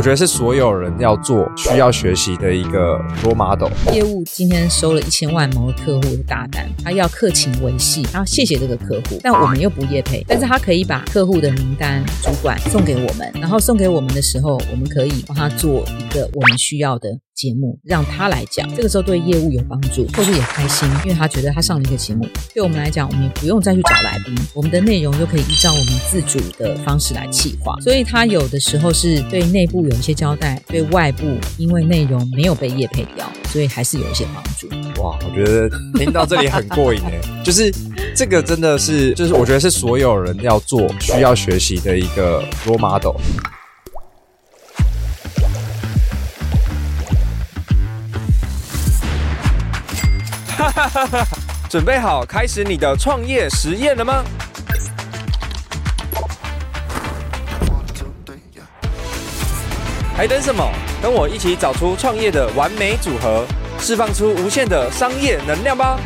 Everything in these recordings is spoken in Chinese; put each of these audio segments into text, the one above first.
我觉得是所有人要做、需要学习的一个 role model。业务今天收了一千万某个客户的大单，他要客情维系，他要谢谢这个客户，但我们又不业配，但是他可以把客户的名单主管送给我们，然后送给我们的时候，我们可以帮他做一个我们需要的节目，让他来讲，这个时候对业务有帮助，或者也开心，因为他觉得他上了一个节目，对我们来讲，我们也不用再去找来宾，我们的内容就可以依照我们自主的方式来企划，所以他有的时候是对内部有一些交代，对外部因为内容没有被业配掉，所以还是有一些帮助。哇，我觉得听到这里很过瘾诶，就是这个真的是，就是我觉得是所有人要做、需要学习的一个 role model。准备好开始你的创业实验了吗？还等什么？跟我一起找出创业的完美组合，释放出无限的商业能量吧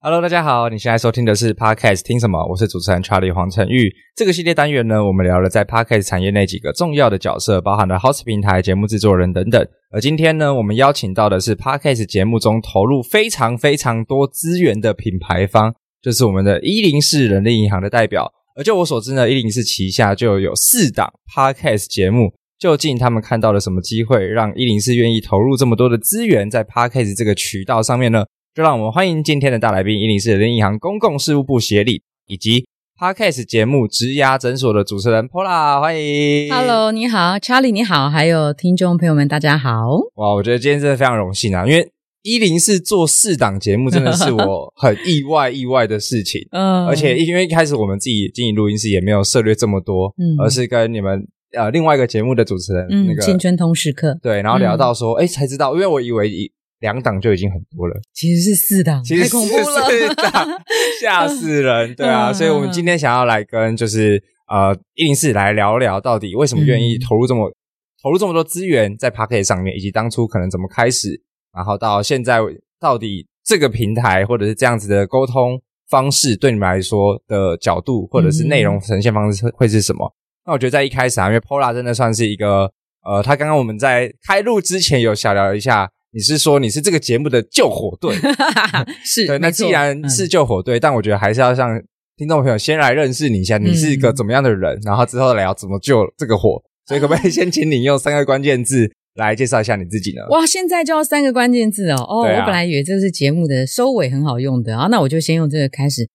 ！Hello，大家好，你现在收听的是 Podcast 听什么？我是主持人 Charlie 黄成玉。这个系列单元呢，我们聊了在 Podcast 产业内几个重要的角色，包含了 Host 平台、节目制作人等等。而今天呢，我们邀请到的是 Podcast 节目中投入非常非常多资源的品牌方，就是我们的一零四人力银行的代表。而就我所知呢，一零四旗下就有四档 Podcast 节目。究竟他们看到了什么机会，让一零四愿意投入这么多的资源在 Podcast 这个渠道上面呢？就让我们欢迎今天的大来宾，一零四人力银行公共事务部协理以及 Podcast 节目职涯诊所的主持人 Pola，欢迎。Hello，你好，Charlie，你好，还有听众朋友们，大家好。哇，我觉得今天真的非常荣幸啊，因为。一零四做四档节目，真的是我 很意外意外的事情。嗯，而且因为一开始我们自己经营录音室也没有涉猎这么多，嗯，而是跟你们呃另外一个节目的主持人那个青春通时刻，对，然后聊到说，哎、嗯，才知道，因为我以为一两档就已经很多了，其实是四档，其实是四档，吓死人，对啊，所以我们今天想要来跟就是呃一零四来聊聊，到底为什么愿意投入这么、嗯、投入这么多资源在 Podcast 上面，以及当初可能怎么开始。然后到现在，到底这个平台或者是这样子的沟通方式，对你们来说的角度，或者是内容呈现方式会是什么？嗯、那我觉得在一开始啊，因为 Pola 真的算是一个，呃，他刚刚我们在开录之前有小聊一下，你是说你是这个节目的救火队，是对。那既然是救火队，嗯、但我觉得还是要让听众朋友先来认识你一下，你是一个怎么样的人，嗯、然后之后来要怎么救这个火。所以可不可以先请你用三个关键字？来介绍一下你自己呢？哇，现在就要三个关键字哦！哦，啊、我本来以为这是节目的收尾很好用的啊，那我就先用这个开始。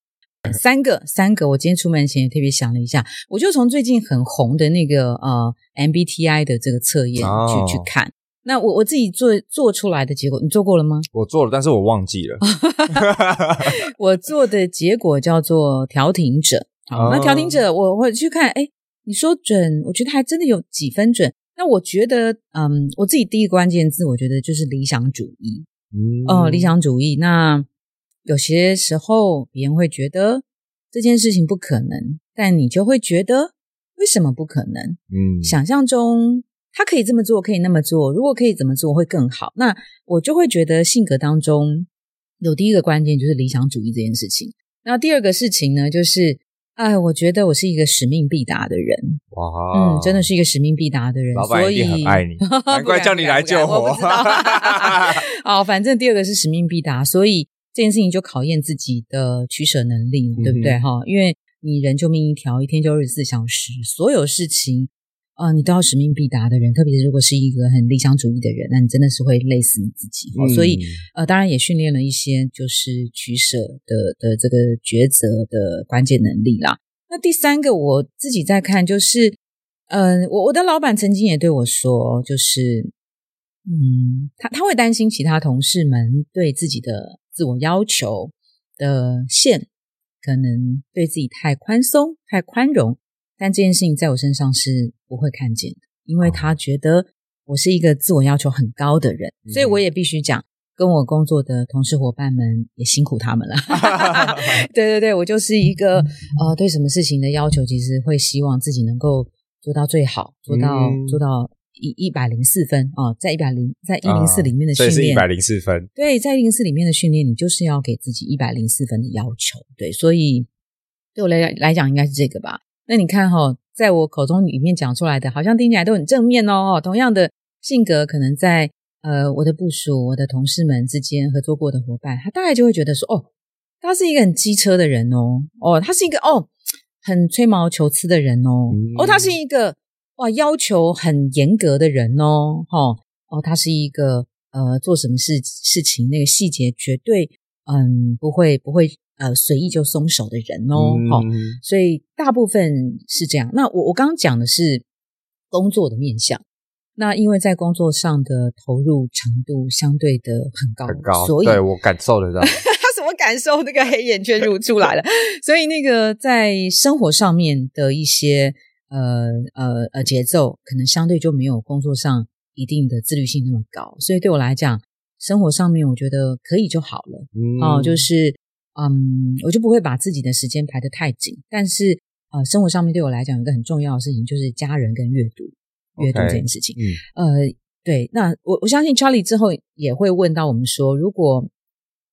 三个，三个。我今天出门前也特别想了一下，我就从最近很红的那个呃 MBTI 的这个测验去、哦、去看。那我我自己做做出来的结果，你做过了吗？我做了，但是我忘记了。我做的结果叫做调停者。好，哦、那调停者，我我去看。哎，你说准？我觉得还真的有几分准。那我觉得，嗯，我自己第一个关键字，我觉得就是理想主义。嗯，哦，理想主义。那有些时候别人会觉得这件事情不可能，但你就会觉得为什么不可能？嗯，想象中他可以这么做，可以那么做，如果可以怎么做会更好。那我就会觉得性格当中有第一个关键就是理想主义这件事情。那第二个事情呢，就是。哎，我觉得我是一个使命必达的人。哇，嗯，真的是一个使命必达的人。老板一定很爱你，难怪叫你来救火。好，反正第二个是使命必达，所以这件事情就考验自己的取舍能力，嗯、对不对？哈，因为你人就命一条，一天就二十四小时，所有事情。啊、呃，你都要使命必达的人，特别是如果是一个很理想主义的人，那你真的是会累死你自己。嗯、所以，呃，当然也训练了一些就是取舍的的这个抉择的关键能力啦。那第三个，我自己在看，就是，嗯、呃，我我的老板曾经也对我说，就是，嗯，他他会担心其他同事们对自己的自我要求的线，可能对自己太宽松、太宽容。但这件事情在我身上是不会看见的，因为他觉得我是一个自我要求很高的人，嗯、所以我也必须讲，跟我工作的同事伙伴们也辛苦他们了。对对对，我就是一个呃，对什么事情的要求，其实会希望自己能够做到最好，做到、嗯、做到一一百零四分啊、呃，在一百零在一零四里面的训练，是一百零四分。对，在一零四里面的训练，你就是要给自己一百零四分的要求。对，所以对我来来讲，应该是这个吧。那你看哈，在我口中里面讲出来的，好像听起来都很正面哦。同样的性格，可能在呃我的部署、我的同事们之间合作过的伙伴，他大概就会觉得说，哦，他是一个很机车的人哦，哦，他是一个哦很吹毛求疵的人哦，嗯、哦，他是一个哇要求很严格的人哦，哈、哦，哦，他是一个呃做什么事事情那个细节绝对嗯不会不会。呃，随意就松手的人哦，好、嗯，所以大部分是这样。那我我刚刚讲的是工作的面向，那因为在工作上的投入程度相对的很高，很高，所以对我感受得到。他什么感受？那个黑眼圈就出来了。所以那个在生活上面的一些呃呃呃节奏，可能相对就没有工作上一定的自律性那么高。所以对我来讲，生活上面我觉得可以就好了。嗯，哦，就是。嗯，我就不会把自己的时间排得太紧，但是呃生活上面对我来讲一个很重要的事情，就是家人跟阅读阅读这件事情。嗯，对，那我我相信 Charlie 之后也会问到我们说，如果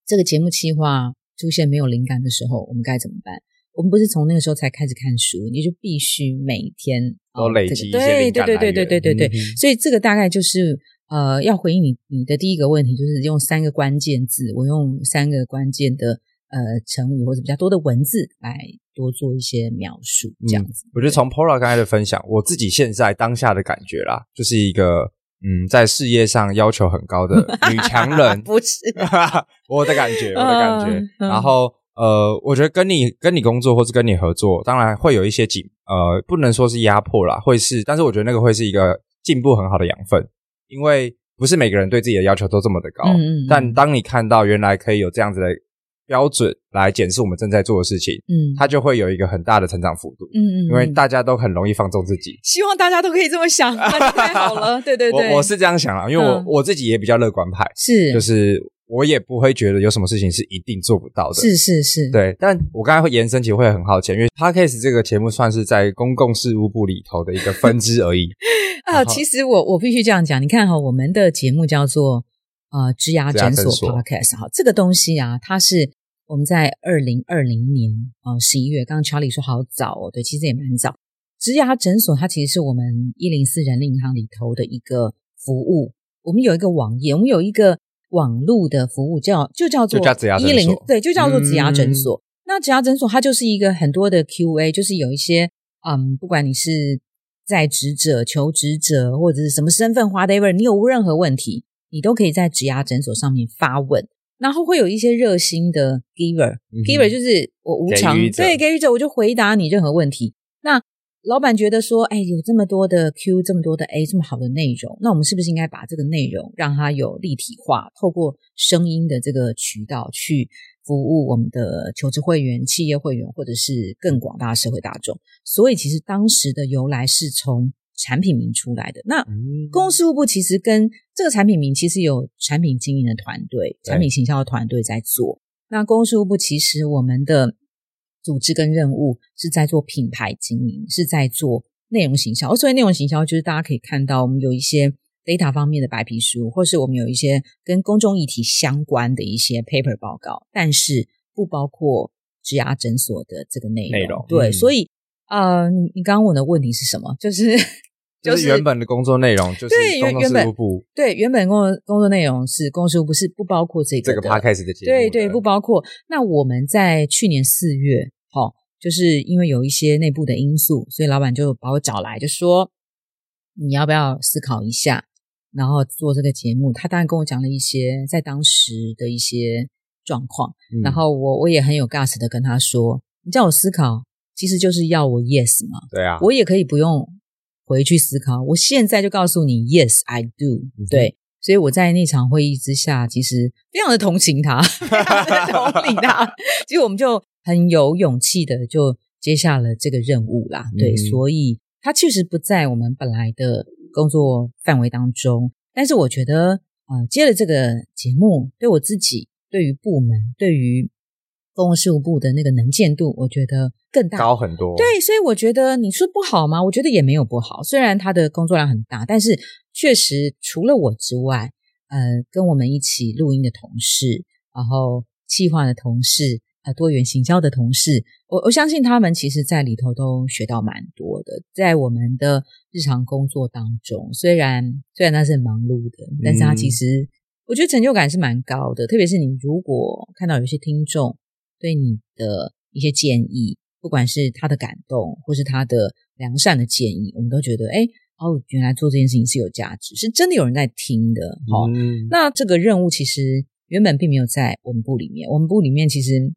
这个节目计划出现没有灵感的时候，我们该怎么办？我们不是从那个时候才开始看书，你就必须每天，都，累积一，对对对对对对对。所以这个大概就是呃要回应你你的第一个问题，就是用三个关键字，我用三个关键的。呃，成语或者比较多的文字来多做一些描述，这样子。嗯、我觉得从 Paula 刚才的分享，我自己现在当下的感觉啦，就是一个嗯，在事业上要求很高的女 强人，不是 我的感觉，我的感觉。呃、然后呃，我觉得跟你跟你工作或是跟你合作，当然会有一些紧，呃，不能说是压迫啦，会是，但是我觉得那个会是一个进步很好的养分，因为不是每个人对自己的要求都这么的高，嗯，但当你看到原来可以有这样子的。标准来检视我们正在做的事情，嗯，它就会有一个很大的成长幅度，嗯嗯，因为大家都很容易放纵自己。希望大家都可以这么想，太好了，对对对，我我是这样想了，因为我、嗯、我自己也比较乐观派，是，就是我也不会觉得有什么事情是一定做不到的，是是是，对。但我刚才会延伸起会很好奇，因为 Podcast 这个节目算是在公共事务部里头的一个分支而已 啊。其实我我必须这样讲，你看哈，我们的节目叫做呃职涯诊所 Podcast 哈，这个东西啊，它是。我们在二零二零年啊十一月，刚刚 Charlie 说好早哦，对，其实也蛮早。植牙诊所它其实是我们一零四人力银行里头的一个服务。我们有一个网页，我们有一个网络的服务叫就叫做一零对，就叫做植牙诊所。嗯、那植牙诊所它就是一个很多的 QA，就是有一些嗯，不管你是在职者、求职者或者是什么身份，whatever，你有任何问题，你都可以在职牙诊所上面发问。然后会有一些热心的 giver，giver、嗯、就是我无偿对给予者，我就回答你任何问题。那老板觉得说，哎，有这么多的 Q，这么多的 A，这么好的内容，那我们是不是应该把这个内容让它有立体化，透过声音的这个渠道去服务我们的求职会员、企业会员，或者是更广大的社会大众？所以，其实当时的由来是从。产品名出来的那公司事务部其实跟这个产品名其实有产品经营的团队、产品行销的团队在做。那公司事务部其实我们的组织跟任务是在做品牌经营，是在做内容行销。所以内容行销，就是大家可以看到我们有一些 data 方面的白皮书，或是我们有一些跟公众议题相关的一些 paper 报告，但是不包括职涯诊所的这个内容。内容对，嗯、所以呃，你你刚刚问的问题是什么？就是。就是原本的工作内容，就是公共事务部。对，原本工作工作内容是公共事务部，是不包括这个这个 podcast 的节目。对对，不包括。那我们在去年四月，哦，就是因为有一些内部的因素，所以老板就把我找来，就说你要不要思考一下，然后做这个节目。他当然跟我讲了一些在当时的一些状况，嗯、然后我我也很有 gas 的跟他说，你叫我思考，其实就是要我 yes 嘛。对啊，我也可以不用。回去思考，我现在就告诉你，Yes, I do。对，所以我在那场会议之下，其实非常的同情他，非常的同理他。结果我们就很有勇气的就接下了这个任务啦。对，嗯、所以他确实不在我们本来的工作范围当中。但是我觉得，呃，接了这个节目，对我自己、对于部门、对于公共事务部的那个能见度，我觉得。更大高很多，对，所以我觉得你说不好吗？我觉得也没有不好。虽然他的工作量很大，但是确实除了我之外，呃，跟我们一起录音的同事，然后企划的同事，呃多元行销的同事，我我相信他们其实在里头都学到蛮多的。在我们的日常工作当中，虽然虽然他是很忙碌的，但是他其实、嗯、我觉得成就感是蛮高的。特别是你如果看到有些听众对你的一些建议，不管是他的感动，或是他的良善的建议，我们都觉得哎。哦，原来做这件事情是有价值，是真的有人在听的。好、嗯，那这个任务其实原本并没有在我们部里面。我们部里面其实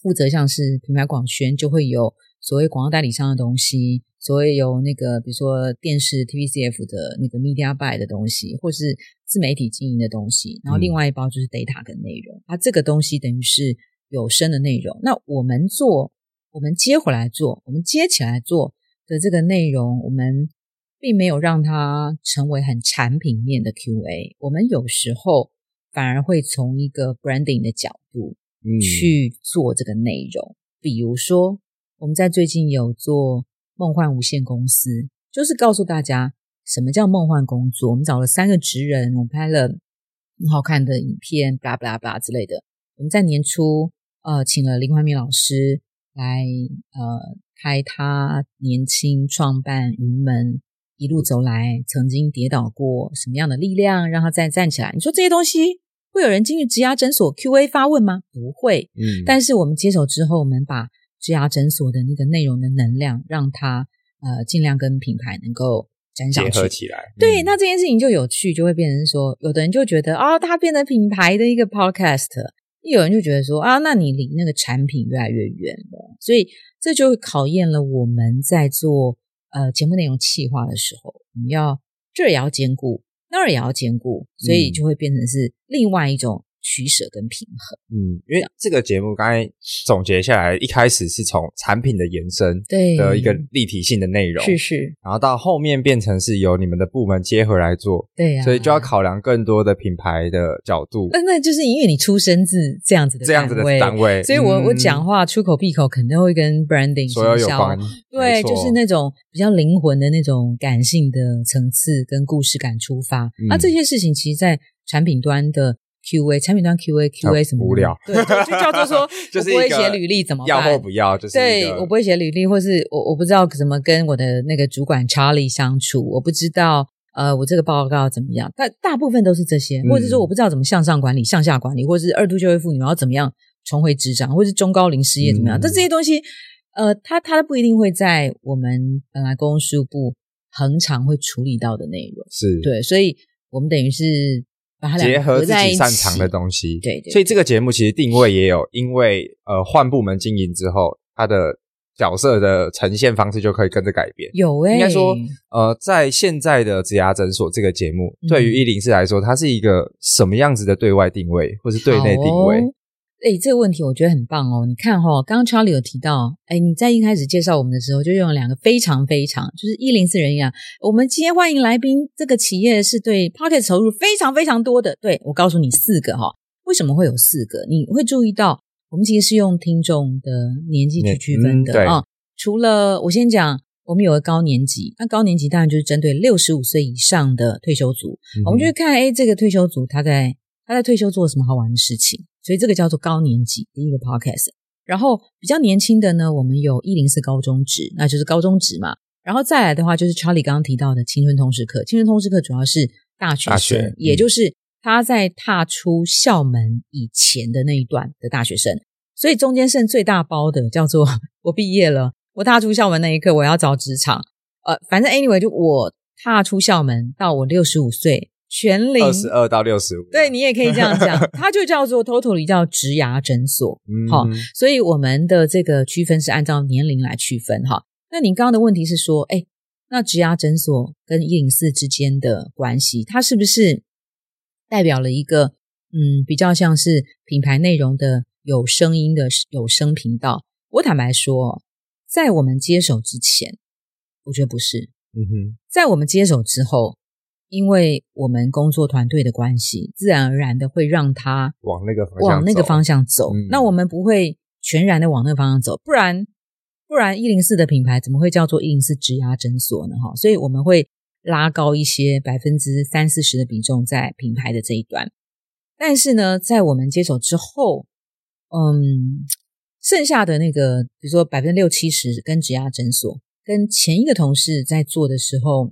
负责像是品牌广宣，就会有所谓广告代理商的东西，所谓有那个比如说电视 TVCF 的那个 Media Buy 的东西，或是自媒体经营的东西。然后另外一包就是 Data 跟内容。它、嗯啊、这个东西等于是有声的内容。那我们做，我们接回来做，我们接起来做的这个内容，我们。并没有让它成为很产品面的 QA，我们有时候反而会从一个 branding 的角度去做这个内容。嗯、比如说，我们在最近有做梦幻无限公司，就是告诉大家什么叫梦幻工作。我们找了三个职人，我们拍了很好看的影片，blah blah blah 之类的。我们在年初呃请了林怀民老师来呃开他年轻创办云门。一路走来，曾经跌倒过，什么样的力量让他再站起来？你说这些东西会有人进去职涯诊所 QA 发问吗？不会。嗯，但是我们接手之后，我们把职涯诊所的那个内容的能量，让它呃尽量跟品牌能够沾上去结合起来。对，那这件事情就有趣，就会变成说，有的人就觉得啊，它变成品牌的一个 podcast；有人就觉得说啊，那你离那个产品越来越远了。所以这就考验了我们在做。呃，节目内容企划的时候，你要这儿也要兼顾，那儿也要兼顾，所以就会变成是另外一种。取舍跟平衡，嗯，因为这个节目刚才总结下来，一开始是从产品的延伸，对的一个立体性的内容，是是，然后到后面变成是由你们的部门接回来做，对呀、啊，所以就要考量更多的品牌的角度。那那就是因为你出生自这样子的这样子的单位，所以我、嗯、我讲话出口闭口肯定会跟 branding 所有有关，对，就是那种比较灵魂的那种感性的层次跟故事感出发。那、嗯啊、这些事情其实，在产品端的。QA 产品端 QA QA 什么无聊？对，就叫做说，我不会写履历怎么办？要或不要，就是对我不会写履历，或是我我不知道怎么跟我的那个主管 Charlie 相处，我不知道呃我这个报告怎么样。但大部分都是这些，或者说我不知道怎么向上管理、向下管理，或是二度就业妇女要怎么样重回职场，或是中高龄失业怎么样？但这些东西，呃，它它不一定会在我们本来公共事务部恒常会处理到的内容。是对，所以我们等于是。结合自己擅长的东西，对，对，对，所以这个节目其实定位也有，因为呃换部门经营之后，它的角色的呈现方式就可以跟着改变。有诶、欸、应该说呃，在现在的职涯诊所这个节目，嗯、对于一零四来说，它是一个什么样子的对外定位，或是对内定位？哎，这个问题我觉得很棒哦！你看哈、哦，刚刚 Charlie 有提到，哎，你在一开始介绍我们的时候就用了两个非常非常，就是一零四人一样。我们今天欢迎来宾，这个企业是对 Podcast 投入非常非常多的。对，我告诉你四个哈、哦，为什么会有四个？你会注意到，我们其实是用听众的年纪去区分的啊、嗯哦。除了我先讲，我们有个高年级，那高年级当然就是针对六十五岁以上的退休族，嗯、我们就会看，哎，这个退休族他在他在退休做什么好玩的事情。所以这个叫做高年级第一个 podcast，然后比较年轻的呢，我们有一零四高中职，那就是高中职嘛。然后再来的话，就是 Charlie 刚刚提到的青春通识课，青春通识课主要是大学生，大学嗯、也就是他在踏出校门以前的那一段的大学生。所以中间剩最大包的叫做我毕业了，我踏出校门那一刻，我要找职场。呃，反正 anyway，就我踏出校门到我六十五岁。全龄二十二到六十五，对，你也可以这样讲，它就叫做 totally 叫植牙诊所，好、嗯，所以我们的这个区分是按照年龄来区分哈。那你刚刚的问题是说，哎，那植牙诊所跟一零四之间的关系，它是不是代表了一个嗯，比较像是品牌内容的有声音的有声频道？我坦白说，在我们接手之前，我觉得不是，嗯哼，在我们接手之后。因为我们工作团队的关系，自然而然的会让他往那个往那个方向走。嗯、那我们不会全然的往那个方向走，不然不然一零四的品牌怎么会叫做一零四植牙诊所呢？哈，所以我们会拉高一些百分之三四十的比重在品牌的这一端。但是呢，在我们接手之后，嗯，剩下的那个，比如说百分之六七十跟植牙诊所，跟前一个同事在做的时候，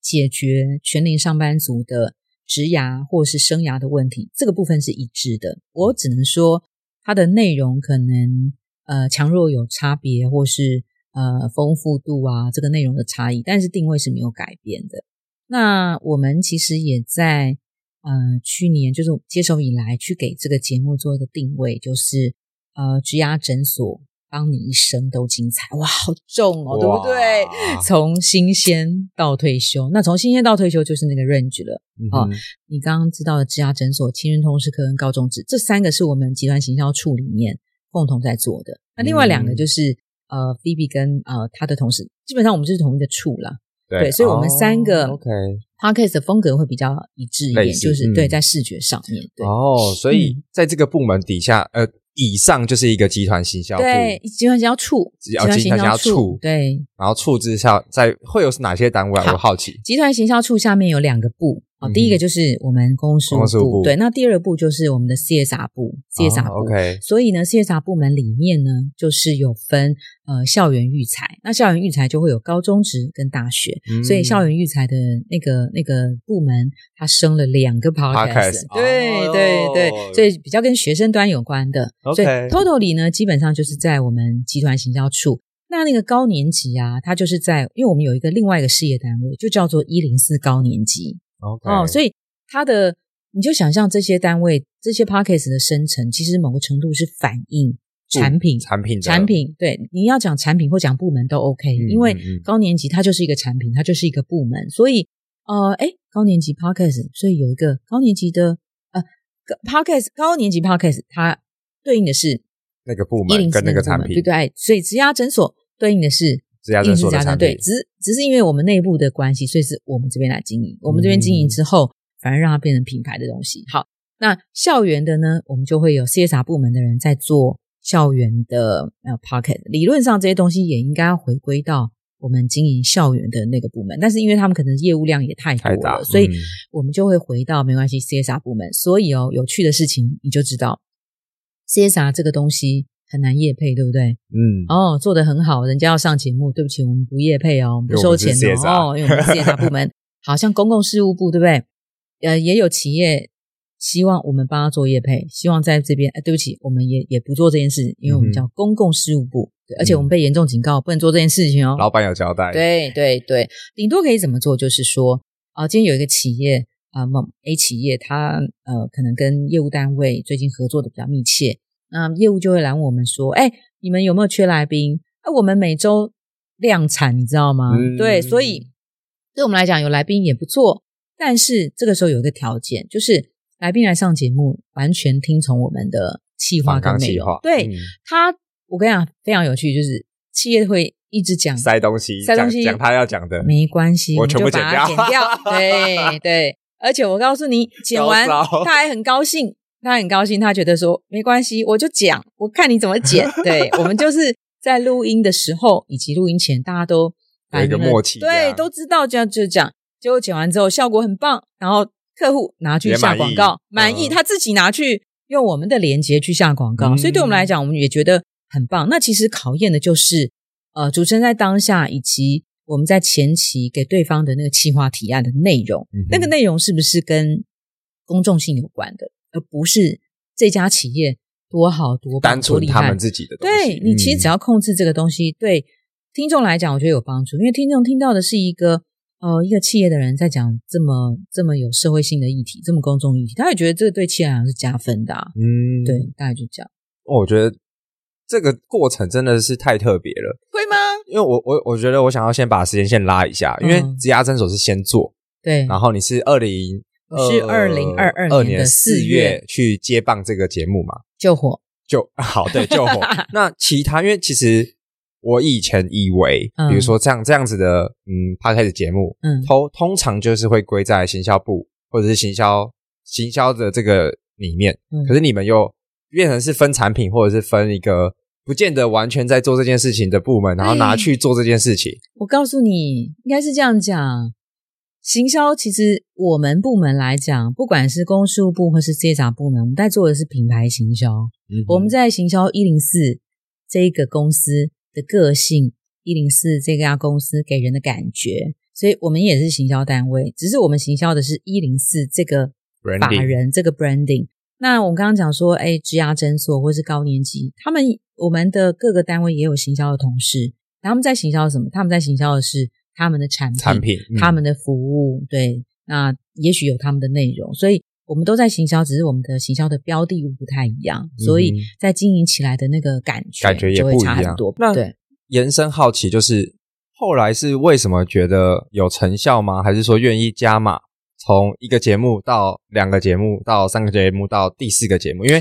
解决全龄上班族的职涯或是生涯的问题，这个部分是一致的。我只能说它的内容可能呃强弱有差别，或是呃丰富度啊这个内容的差异，但是定位是没有改变的。那我们其实也在呃去年就是接手以来去给这个节目做一个定位，就是。呃，职涯诊所，帮你一生都精彩，哇，好重哦，对不对？从新鲜到退休，那从新鲜到退休就是那个 range 了。哦，你刚刚知道的职涯诊所、青春通识科跟高中职，这三个是我们集团行销处里面共同在做的。那另外两个就是、嗯、呃，Phoebe 跟呃他的同事，基本上我们就是同一个处啦。对，对，所以我们三个 OK，Podcast 的风格会比较一致一点，就是、嗯、对在视觉上面。对哦，所以在这个部门底下，呃。以上就是一个集团行销部，对，集团行销处，集团行销处，对，然后处之下在会有哪些单位啊？我好奇，集团行销处下面有两个部。哦，第一个就是我们公共事务部，对，那第二步就是我们的 CSR 部，CSR 部。OK，所以呢，CSR 部门里面呢，就是有分呃校园育才，那校园育才就会有高中职跟大学，所以校园育才的那个那个部门，它生了两个 podcast，对对对，所以比较跟学生端有关的。所以 totally 呢，基本上就是在我们集团行销处。那那个高年级啊，它就是在，因为我们有一个另外一个事业单位，就叫做一零四高年级。哦，所以它的你就想象这些单位这些 Podcast 的生成，其实某个程度是反映产品、产品、产品。对，你要讲产品或讲部门都 OK，嗯，因为高年级它就是一个产品，它就是一个部门。所以呃，哎高年级 Podcast，所以有一个高年级的呃 Podcast 高年级 Podcast，它对应的是那个部门跟那个产品，对对。所以职涯诊所对应的是。职涯诊所的产品，对，只是只是因为我们内部的关系，所以是我们这边来经营。我们这边经营之后，反而让它变成品牌的东西。好，那校园的呢，我们就会有 CSR 部门的人在做校园的呃 pocket。理论上这些东西也应该要回归到我们经营校园的那个部门，但是因为他们可能业务量也太多了，太大，嗯、所以我们就会回到没关系 CSR 部门。所以哦，有趣的事情你就知道 CSR 这个东西。很难业配，对不对？嗯，哦，做得很好，人家要上节目，对不起，我们不业配哦，我们不收钱的哦，因为我们是 CSR 部门，好像公共事务部，对不对？呃，也有企业希望我们帮他做业配，希望在这边，呃，对不起，我们也也不做这件事，因为我们叫公共事务部，对，而且我们被严重警告，不能做这件事情哦。老板有交代。对对对，顶多可以怎么做？就是说，啊，今天有一个企业啊，某 A 企业，他呃，可能跟业务单位最近合作的比较密切。那业务就会来问我们说：“哎，你们有没有缺来宾？啊，我们每周量产，你知道吗？嗯、对，所以对我们来讲，有来宾也不错。但是这个时候有一个条件，就是来宾来上节目，完全听从我们的企划跟内容。对、嗯、他，我跟你讲，非常有趣，就是企业会一直讲塞东西，塞东西讲，讲他要讲的，没关系，我全部剪掉，剪掉。对 对，而且我告诉你，剪完他还很高兴。”他很高兴，他觉得说没关系，我就讲，我看你怎么剪。对，我们就是在录音的时候以及录音前，大家都有一个默契，对，都知道这样就讲。结果剪完之后效果很棒，然后客户拿去下广告，满意，满意，他自己拿去用我们的链接去下广告，嗯、所以对我们来讲，我们也觉得很棒。那其实考验的就是呃，主持人在当下以及我们在前期给对方的那个企划提案的内容，嗯、那个内容是不是跟公众性有关的？而不是这家企业多好多棒，单纯他们自己的东西。对，你其实只要控制这个东西，嗯、对听众来讲，我觉得有帮助。因为听众听到的是一个呃一个企业的人在讲这么这么有社会性的议题，这么公众议题，他也觉得这个对企业来讲是加分的、啊。嗯，对，大概就这样。我觉得这个过程真的是太特别了，会吗？因为我我我觉得我想要先把时间线拉一下，因为职涯诊所是先做，对，然后你是二零。是二零二二年的四月去接棒这个节目嘛？救火，救 好，对，救火。那其他，因为其实我以前以为，比如说这样这样子的，嗯，Podcast 节目，嗯，通通常就是会归在行销部或者是行销行销的这个里面。可是你们又变成是分产品，或者是分一个不见得完全在做这件事情的部门，然后拿去做这件事情。我告诉你，应该是这样讲。行销其实我们部门来讲，不管是公事务部或是 CSR 部门，我们在做的是品牌行销。嗯，我们在行销一零四这一个公司的个性，一零四这家公司给人的感觉，所以我们也是行销单位，只是我们行销的是一零四这个法人这个 branding。那我们刚刚讲说，哎，职涯诊所或是高年级，他们我们的各个单位也有行销的同事，他们在行销什么？他们在行销的是。他们的产品、产品、嗯、他们的服务，对，那也许有他们的内容，所以我们都在行销，只是我们的行销的标的物不太一样，嗯、所以在经营起来的那个感觉感觉也会差很多。那对，延伸好奇就是后来是为什么觉得有成效吗？还是说愿意加码，从一个节目到两个节目到三个节目到第四个节目？因为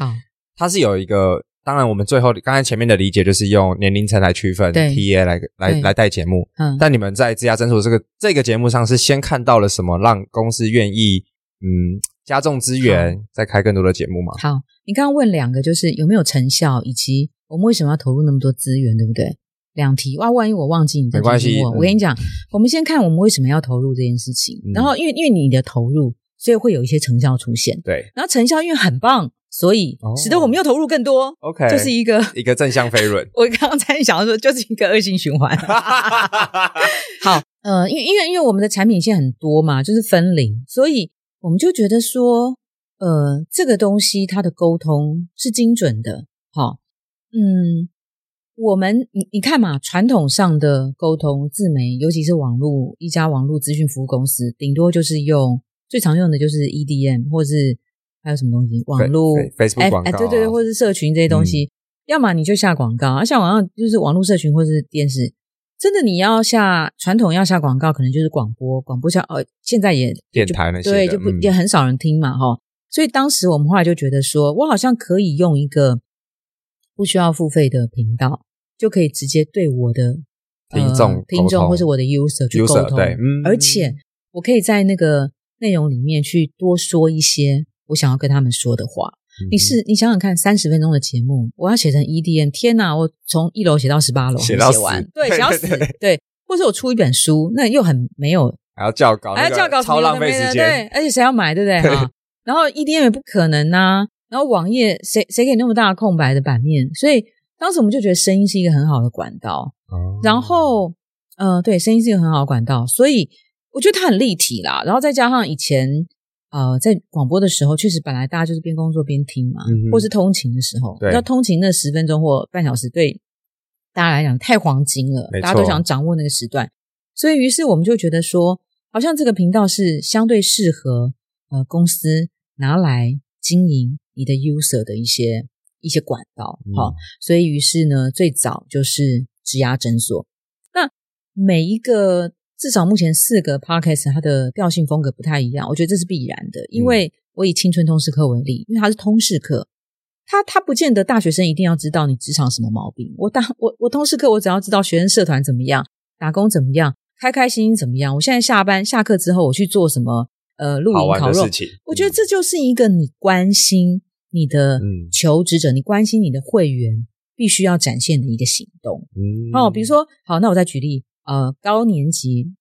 它是有一个。当然，我们最后刚才前面的理解就是用年龄层来区分，TA 来来来带节目。嗯，但你们在自家诊所这个这个节目上是先看到了什么，让公司愿意嗯加重资源，再开更多的节目吗？好，你刚刚问两个，就是有没有成效，以及我们为什么要投入那么多资源，对不对？两题哇，万一我忘记你没关系。我跟你讲，我们先看我们为什么要投入这件事情，然后因为因为你的投入，所以会有一些成效出现。对，然后成效因为很棒。所以使得我们又投入更多，OK，就是一个一个正向飞轮。我刚刚才想说，就是一个恶性循环。好，呃，因为因为因为我们的产品线很多嘛，就是分零，所以我们就觉得说，呃，这个东西它的沟通是精准的。好，嗯，我们你你看嘛，传统上的沟通自媒，尤其是网络一家网络资讯服务公司，顶多就是用最常用的就是 EDM 或是。还有什么东西？网络、Facebook 广告，哎，对对对，或者是社群这些东西，嗯、要么你就下广告，啊，下广告就是网络社群或者是电视。真的，你要下传统要下广告，可能就是广播，广播下哦，现在也电台那些，对，就不、嗯、也很少人听嘛，哈。所以当时我们后来就觉得说，我好像可以用一个不需要付费的频道，就可以直接对我的听众、呃、听众或是我的 user 去沟通，对，嗯，而且我可以在那个内容里面去多说一些。我想要跟他们说的话，嗯、你是你想想看，三十分钟的节目，我要写成 EDM，天哪！我从一楼写到十八楼，写完，对，写到死，对，或者我出一本书，那又很没有，还要校稿，还要校稿，超浪费时间，对，而且谁要买，对不对？哈，然后 EDM 也不可能呐、啊，然后网页谁谁给那么大的空白的版面？所以当时我们就觉得声音是一个很好的管道，哦、然后，呃，对，声音是一个很好的管道，所以我觉得它很立体啦，然后再加上以前。呃，在广播的时候，确实本来大家就是边工作边听嘛，嗯、或是通勤的时候，要通勤那十分钟或半小时，对大家来讲太黄金了，大家都想掌握那个时段，所以于是我们就觉得说，好像这个频道是相对适合呃公司拿来经营你的 user 的一些一些管道，好、嗯，所以于是呢，最早就是职涯诊所，那每一个。至少目前四个 podcast 它的调性风格不太一样，我觉得这是必然的。因为我以青春通识课为例，因为它是通识课，它它不见得大学生一定要知道你职场什么毛病。我大我我通识课，我只要知道学生社团怎么样，打工怎么样，开开心心怎么样。我现在下班下课之后，我去做什么？呃，露营烤肉。我觉得这就是一个你关心你的求职者，嗯、你关心你的会员必须要展现的一个行动。嗯，哦，比如说，好，那我再举例。呃，高年级，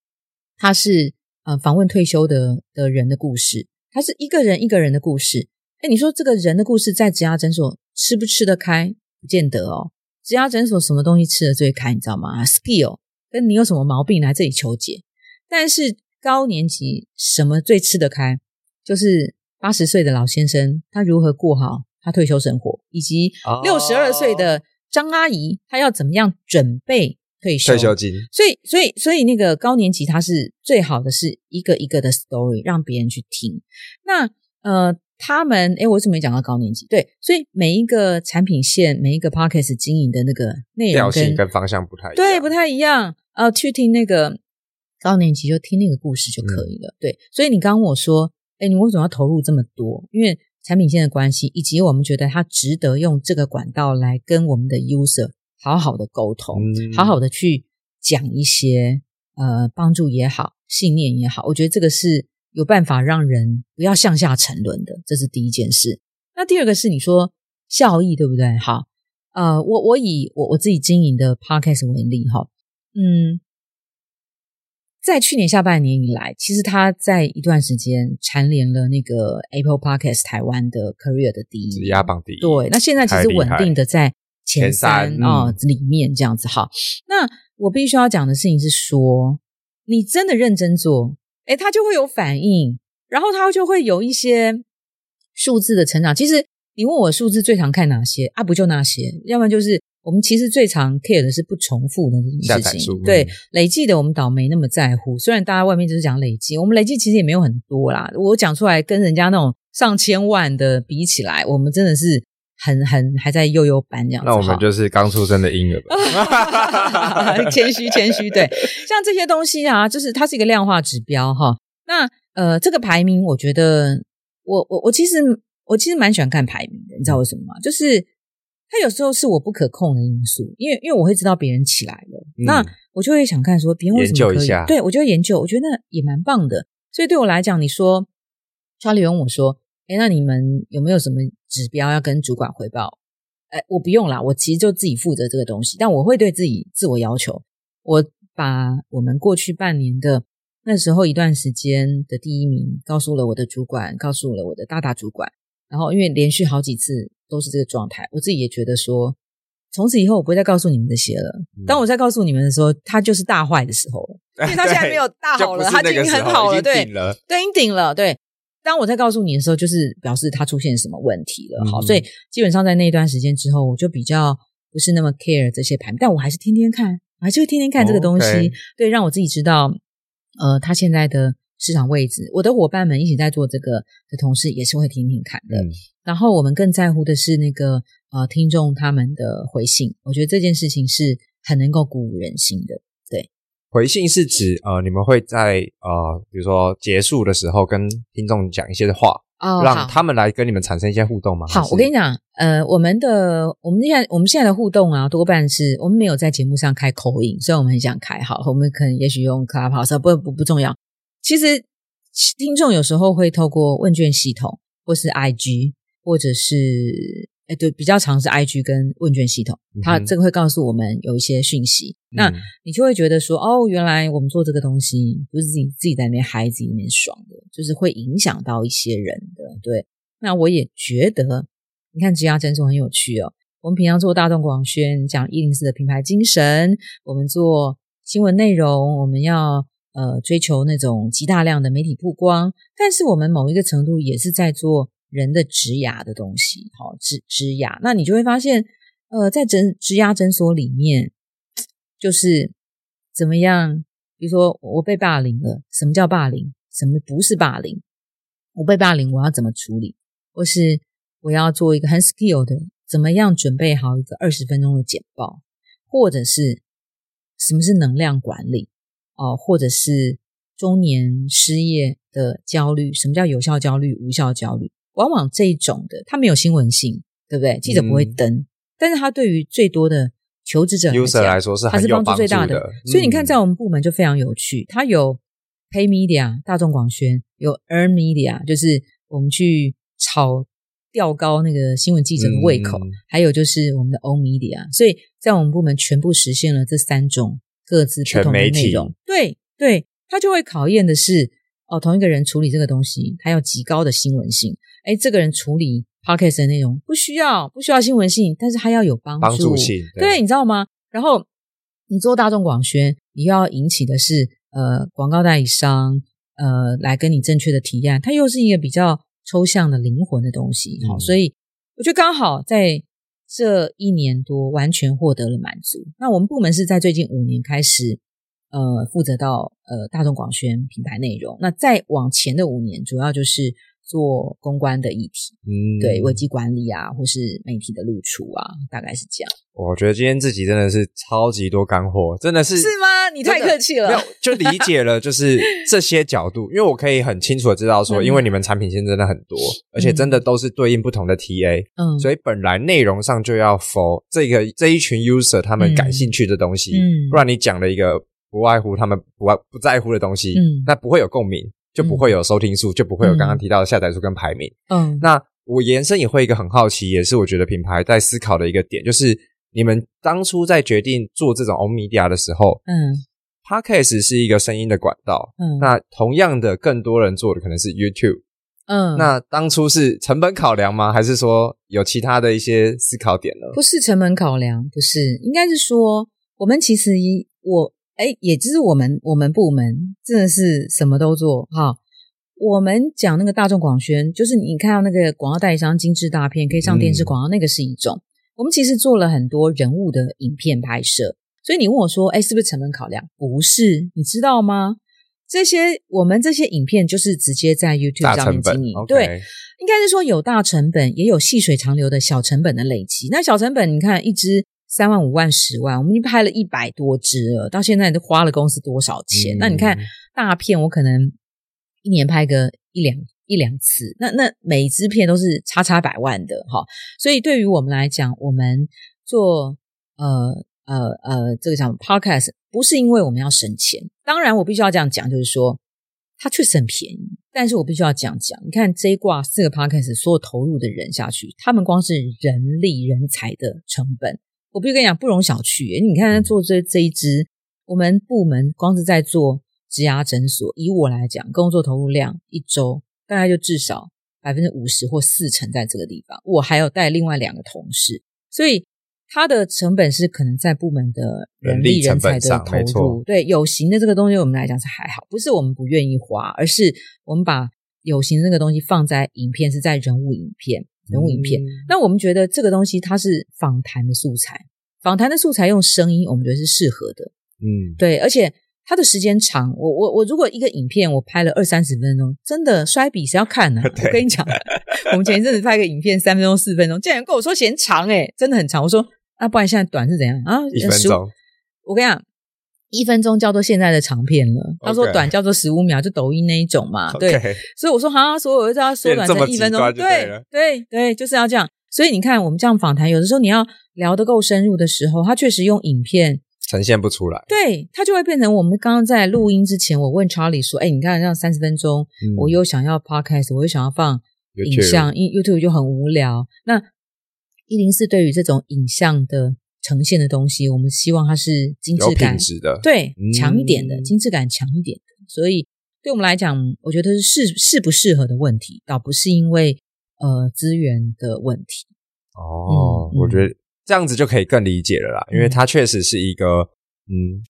他是呃访问退休的的人的故事，他是一个人一个人的故事。哎，你说这个人的故事在职牙诊所吃不吃得开？不见得哦。职牙诊所什么东西吃得最开？你知道吗？Skill，跟你有什么毛病来这里求解。但是高年级什么最吃得开？就是八十岁的老先生他如何过好他退休生活，以及六十二岁的张阿姨她要怎么样准备。退休，退休金，所以，所以，所以那个高年级，它是最好的，是一个一个的 story，让别人去听。那呃，他们，诶，我为什么没讲到高年级？对，所以每一个产品线，每一个 podcast 经营的那个内容跟，跟方向不太一样，对，不太一样。呃，去听那个高年级，就听那个故事就可以了。嗯、对，所以你刚刚我说，哎，你为什么要投入这么多？因为产品线的关系，以及我们觉得它值得用这个管道来跟我们的 user。好好的沟通，嗯、好好的去讲一些呃帮助也好，信念也好，我觉得这个是有办法让人不要向下沉沦的，这是第一件事。那第二个是你说效益对不对？好，呃，我我以我我自己经营的 podcast 为例哈，嗯，在去年下半年以来，其实他在一段时间蝉联了那个 Apple Podcast 台湾的 Career 的第一，职涯榜第一。对，那现在其实稳定的在前三啊、哦、里面这样子。好，那我必须要讲的事情是说，你真的认真做，诶，他就会有反应，然后他就会有一些数字的成长。其实你问我数字最常看哪些啊？不就那些，要不然就是。我们其实最常 care 的是不重复的这件事情，对、嗯、累计的我们倒没那么在乎。虽然大家外面就是讲累计，我们累计其实也没有很多啦。我讲出来跟人家那种上千万的比起来，我们真的是很很还在幼幼班这样子。那我们就是刚出生的婴儿吧？谦虚谦虚，对，像这些东西啊，就是它是一个量化指标哈。那呃，这个排名，我觉得我我我其实我其实蛮喜欢看排名的，你知道为什么吗？就是。它有时候是我不可控的因素，因为因为我会知道别人起来了，嗯、那我就会想看说别人为什么可以，对，我就会研究，我觉得那也蛮棒的。所以对我来讲，你说查理问我说：“诶，那你们有没有什么指标要跟主管汇报？”哎，我不用啦，我其实就自己负责这个东西，但我会对自己自我要求，我把我们过去半年的那时候一段时间的第一名告诉了我的主管，告诉了我的大大主管，然后因为连续好几次。都是这个状态，我自己也觉得说，从此以后我不会再告诉你们这些了。嗯、当我再告诉你们的时候，他就是大坏的时候了，因为他现在没有大好了，他已经很好了，对，了对，已经顶了，对。当我在告诉你的时候，就是表示他出现什么问题了。嗯、好，所以基本上在那一段时间之后，我就比较不是那么 care 这些盘，但我还是天天看，我还是会天天看这个东西，哦 okay、对，让我自己知道，呃，他现在的。市场位置，我的伙伴们一起在做这个的同事也是会听听看的。嗯、然后我们更在乎的是那个呃听众他们的回信，我觉得这件事情是很能够鼓舞人心的。对，回信是指呃你们会在呃比如说结束的时候跟听众讲一些话，哦，让他们来跟你们产生一些互动吗？好，我跟你讲，呃，我们的我们现在我们现在的互动啊，多半是我们没有在节目上开口音，所以我们很想开，好，我们可能也许用 Clubhouse，不不不重要。其实，听众有时候会透过问卷系统，或是 IG，或者是哎，对，比较常是 IG 跟问卷系统，它这个会告诉我们有一些讯息。嗯、那你就会觉得说，哦，原来我们做这个东西不是自己自己在那边嗨，自己在那边爽的，就是会影响到一些人的。对，那我也觉得，你看职涯诊所很有趣哦。我们平常做大众广宣，讲一零四的品牌精神，我们做新闻内容，我们要。呃，追求那种极大量的媒体曝光，但是我们某一个程度也是在做人的职牙的东西，好、哦，职职涯。那你就会发现，呃，在诊职牙诊所里面，就是怎么样？比如说，我被霸凌了，什么叫霸凌？什么不是霸凌？我被霸凌，我要怎么处理？或是我要做一个很 skill 的，怎么样准备好一个二十分钟的简报？或者是什么是能量管理？哦，或者是中年失业的焦虑，什么叫有效焦虑、无效焦虑？往往这一种的，它没有新闻性，对不对？记者不会登，嗯、但是它对于最多的求职者来说是它是帮助最大的。嗯、所以你看，在我们部门就非常有趣，它有 Pay Media 大众广宣，有 Earn Media，就是我们去炒调高那个新闻记者的胃口，嗯、还有就是我们的 Own Media。所以在我们部门全部实现了这三种。各自不同的内容，对对，它就会考验的是哦，同一个人处理这个东西，他要极高的新闻性。诶，这个人处理 podcast 的内容不需要不需要新闻性，但是他要有帮助，帮助性，对，对，你知道吗？然后你做大众广宣，你要引起的是呃广告代理商呃来跟你正确的提案，它又是一个比较抽象的灵魂的东西。好，嗯，所以我觉得刚好在。这一年多完全获得了满足。那我们部门是在最近五年开始，呃，负责到呃大众广宣品牌内容。那再往前的五年，主要就是。做公关的议题，嗯，对，危机管理啊，或是媒体的露出啊，大概是这样。我觉得今天自己真的是超级多干货，真的是。是吗？你太客气了。没有，就理解了，就是这些角度，因为我可以很清楚的知道说，因为你们产品线真的很多，嗯、而且真的都是对应不同的 TA，嗯，所以本来内容上就要 for 这个这一群 user 他们感兴趣的东西，嗯，不然你讲了一个不外乎他们不外不在乎的东西，嗯，那不会有共鸣。就不会有收听数，嗯、就不会有刚刚提到的下载数跟排名。嗯，那我延伸也会一个很好奇，也是我觉得品牌在思考的一个点，就是你们当初在决定做这种 own media 的时候，嗯 Podcast 是一个声音的管道，嗯，那同样的，更多人做的可能是 YouTube，嗯，那当初是成本考量吗？还是说有其他的一些思考点呢？不是成本考量，不是，应该是说我们其实我哎，也就是我们我们部门真的是什么都做哈。我们讲那个大众广宣，就是你看到那个广告代理商精致大片可以上电视广告，嗯、那个是一种。我们其实做了很多人物的影片拍摄，所以你问我说，哎，是不是成本考量？不是，你知道吗？这些我们这些影片就是直接在 YouTube 上面经营，对，应该是说有大成本，也有细水长流的小成本的累积。那小成本，你看一支三万、五万、十万，我们已经拍了一百多支了，到现在都花了公司多少钱？嗯、那你看大片，我可能。一年拍个一两一两次，那那每一支片都是差差百万的哈，所以对于我们来讲，我们做呃呃呃这个叫 podcast，不是因为我们要省钱，当然我必须要这样讲，就是说它确实很便宜，但是我必须要这样讲，你看这一挂四个 podcast 所有投入的人下去，他们光是人力人才的成本，我必须跟你讲不容小觑，你看做这这一支，我们部门光是在做。植牙诊所，以我来讲，工作投入量一周大概就至少百分之五十或四成在这个地方。我还有带另外两个同事，所以它的成本是可能在部门的人力人才的投入。对，有形的这个东西，我们来讲是还好，不是我们不愿意花，而是我们把有形的那个东西放在影片，是在人物影片、人物影片。嗯、那我们觉得这个东西它是访谈的素材，访谈的素材用声音，我们觉得是适合的。嗯，对，而且。它的时间长，我我我如果一个影片我拍了二三十分钟，真的摔笔谁要看呢？对我跟你讲，我们前一阵子拍个影片三分钟四分钟，竟然跟我说嫌长诶，真的很长。我说啊，不然现在短是怎样啊？一分钟。我跟你讲，一分钟叫做现在的长片了。他说短叫做十五秒，就抖音那一种嘛。对所以我说好像所以我就要缩短成一分钟。对对对，就是要这样。所以你看，我们这样访谈，有的时候你要聊得够深入的时候，他确实用影片。呈现不出来，对，它就会变成我们刚刚在录音之前，我问 Charlie 说：“哎，你看这样三十分钟，嗯、我又想要 Podcast，我又想要放影像，YouTube 就很无聊。那一零四对于这种影像的呈现的东西，我们希望它是精致感的，对，强一点的，嗯、精致感强一点的。所以对我们来讲，我觉得是适适不适合的问题，倒不是因为呃资源的问题。哦，嗯、我觉得。这样子就可以更理解了啦，因为它确实是一个嗯，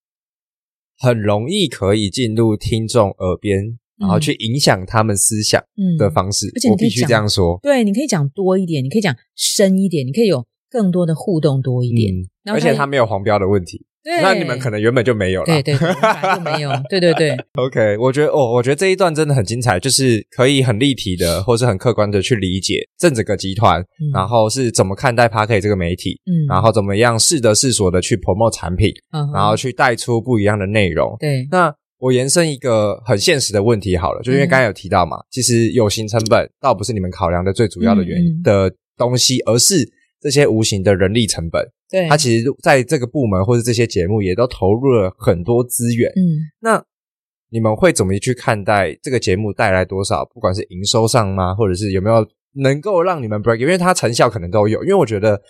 很容易可以进入听众耳边，嗯、然后去影响他们思想的方式。嗯、而且你必须这样说，对，你可以讲多一点，你可以讲深一点，你可以有更多的互动多一点，嗯、而且它没有黄标的问题。对那你们可能原本就没有了，对对对，就没有，对对对。OK，我觉得哦，我觉得这一段真的很精彩，就是可以很立体的，或是很客观的去理解正整个集团，嗯、然后是怎么看待 Podcast 这个媒体，嗯，然后怎么样适得适所的去 promote 产品，嗯，然后去带出不一样的内容。对，那我延伸一个很现实的问题好了，就因为刚才有提到嘛，嗯、其实有形成本倒不是你们考量的最主要的原因、的东西，而是这些无形的人力成本。对，他其实在这个部门或者这些节目也都投入了很多资源。嗯，那你们会怎么去看待这个节目带来多少？不管是营收上吗，或者是有没有能够让你们 break？因为它成效可能都有。因为我觉得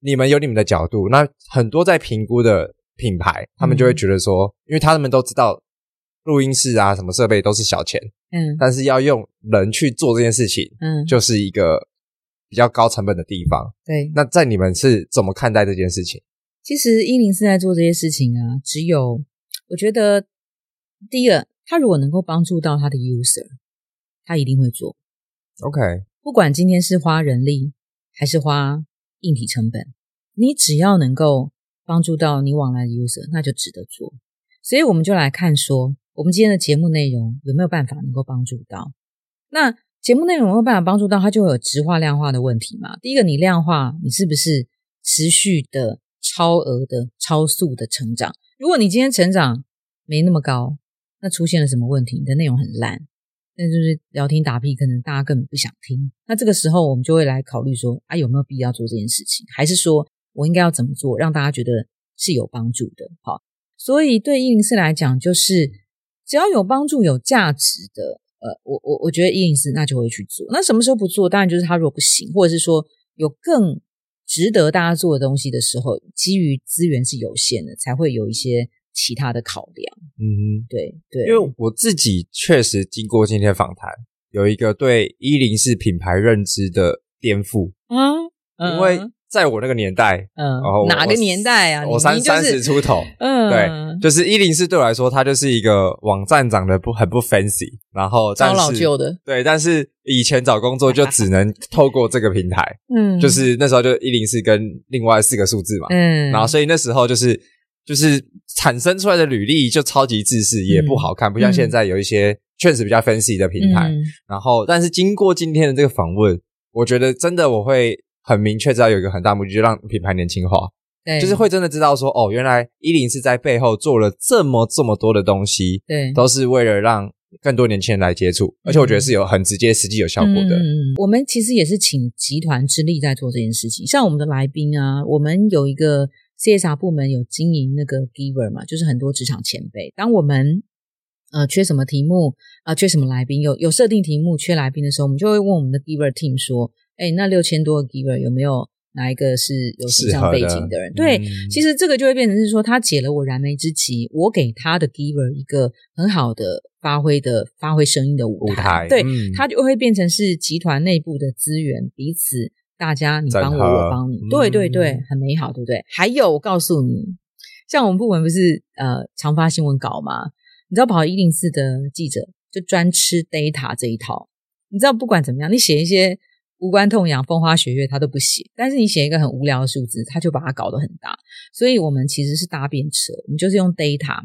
你们有你们的角度，那很多在评估的品牌，他们就会觉得说，嗯、因为他们都知道录音室啊什么设备都是小钱，嗯，但是要用人去做这件事情，嗯，就是一个。比较高成本的地方，对。那在你们是怎么看待这件事情？其实一零四在做这些事情啊，只有我觉得，第一个，他如果能够帮助到他的 user，他一定会做。OK，不管今天是花人力还是花硬体成本，你只要能够帮助到你往来的 user，那就值得做。所以我们就来看说，我们今天的节目内容有没有办法能够帮助到那。节目内容有没有办法帮助到他，就会有直化量化的问题嘛？第一个，你量化，你是不是持续的超额的超速的成长？如果你今天成长没那么高，那出现了什么问题？你的内容很烂，那就是聊天打屁，可能大家根本不想听。那这个时候，我们就会来考虑说，啊，有没有必要做这件事情？还是说我应该要怎么做，让大家觉得是有帮助的？好，所以对一零四来讲，就是只要有帮助、有价值的。呃，我我我觉得一零四那就会去做。那什么时候不做？当然就是他如果不行，或者是说有更值得大家做的东西的时候，基于资源是有限的，才会有一些其他的考量。嗯，对对，因为我自己确实经过今天访谈，有一个对一零四品牌认知的颠覆啊，嗯、因为。在我那个年代，嗯，然后哪个年代啊？我三三十出头，嗯，对，就是一零四对我来说，它就是一个网站长得不很不 fancy，然后超老旧的，对，但是以前找工作就只能透过这个平台，嗯，就是那时候就一零四跟另外四个数字嘛，嗯，然后所以那时候就是就是产生出来的履历就超级自私，也不好看，不像现在有一些确实比较 fancy 的平台，然后但是经过今天的这个访问，我觉得真的我会。很明确知道有一个很大目的，就是让品牌年轻化，对，就是会真的知道说，哦，原来一零是在背后做了这么这么多的东西，对，都是为了让更多年轻人来接触，而且我觉得是有很直接、实际有效果的。嗯，我们其实也是请集团之力在做这件事情。像我们的来宾啊，我们有一个 CSR 部门有经营那个 Giver 嘛，就是很多职场前辈。当我们呃缺什么题目啊、呃，缺什么来宾，有有设定题目缺来宾的时候，我们就会问我们的 Giver Team 说。哎，那六千多个 giver 有没有哪一个是有时尚背景的人？的对，嗯、其实这个就会变成是说，他解了我燃眉之急，我给他的 giver 一个很好的发挥的发挥声音的舞台。舞台对，嗯、他就会变成是集团内部的资源，彼此大家你帮我，我帮你。对对对，很美好，对不对？还有，我告诉你，像我们部门不是呃常发新闻稿吗？你知道跑一零四的记者就专吃 data 这一套。你知道不管怎么样，你写一些。无关痛痒、风花雪月，他都不写。但是你写一个很无聊的数字，他就把它搞得很大。所以我们其实是搭便车，我们就是用 data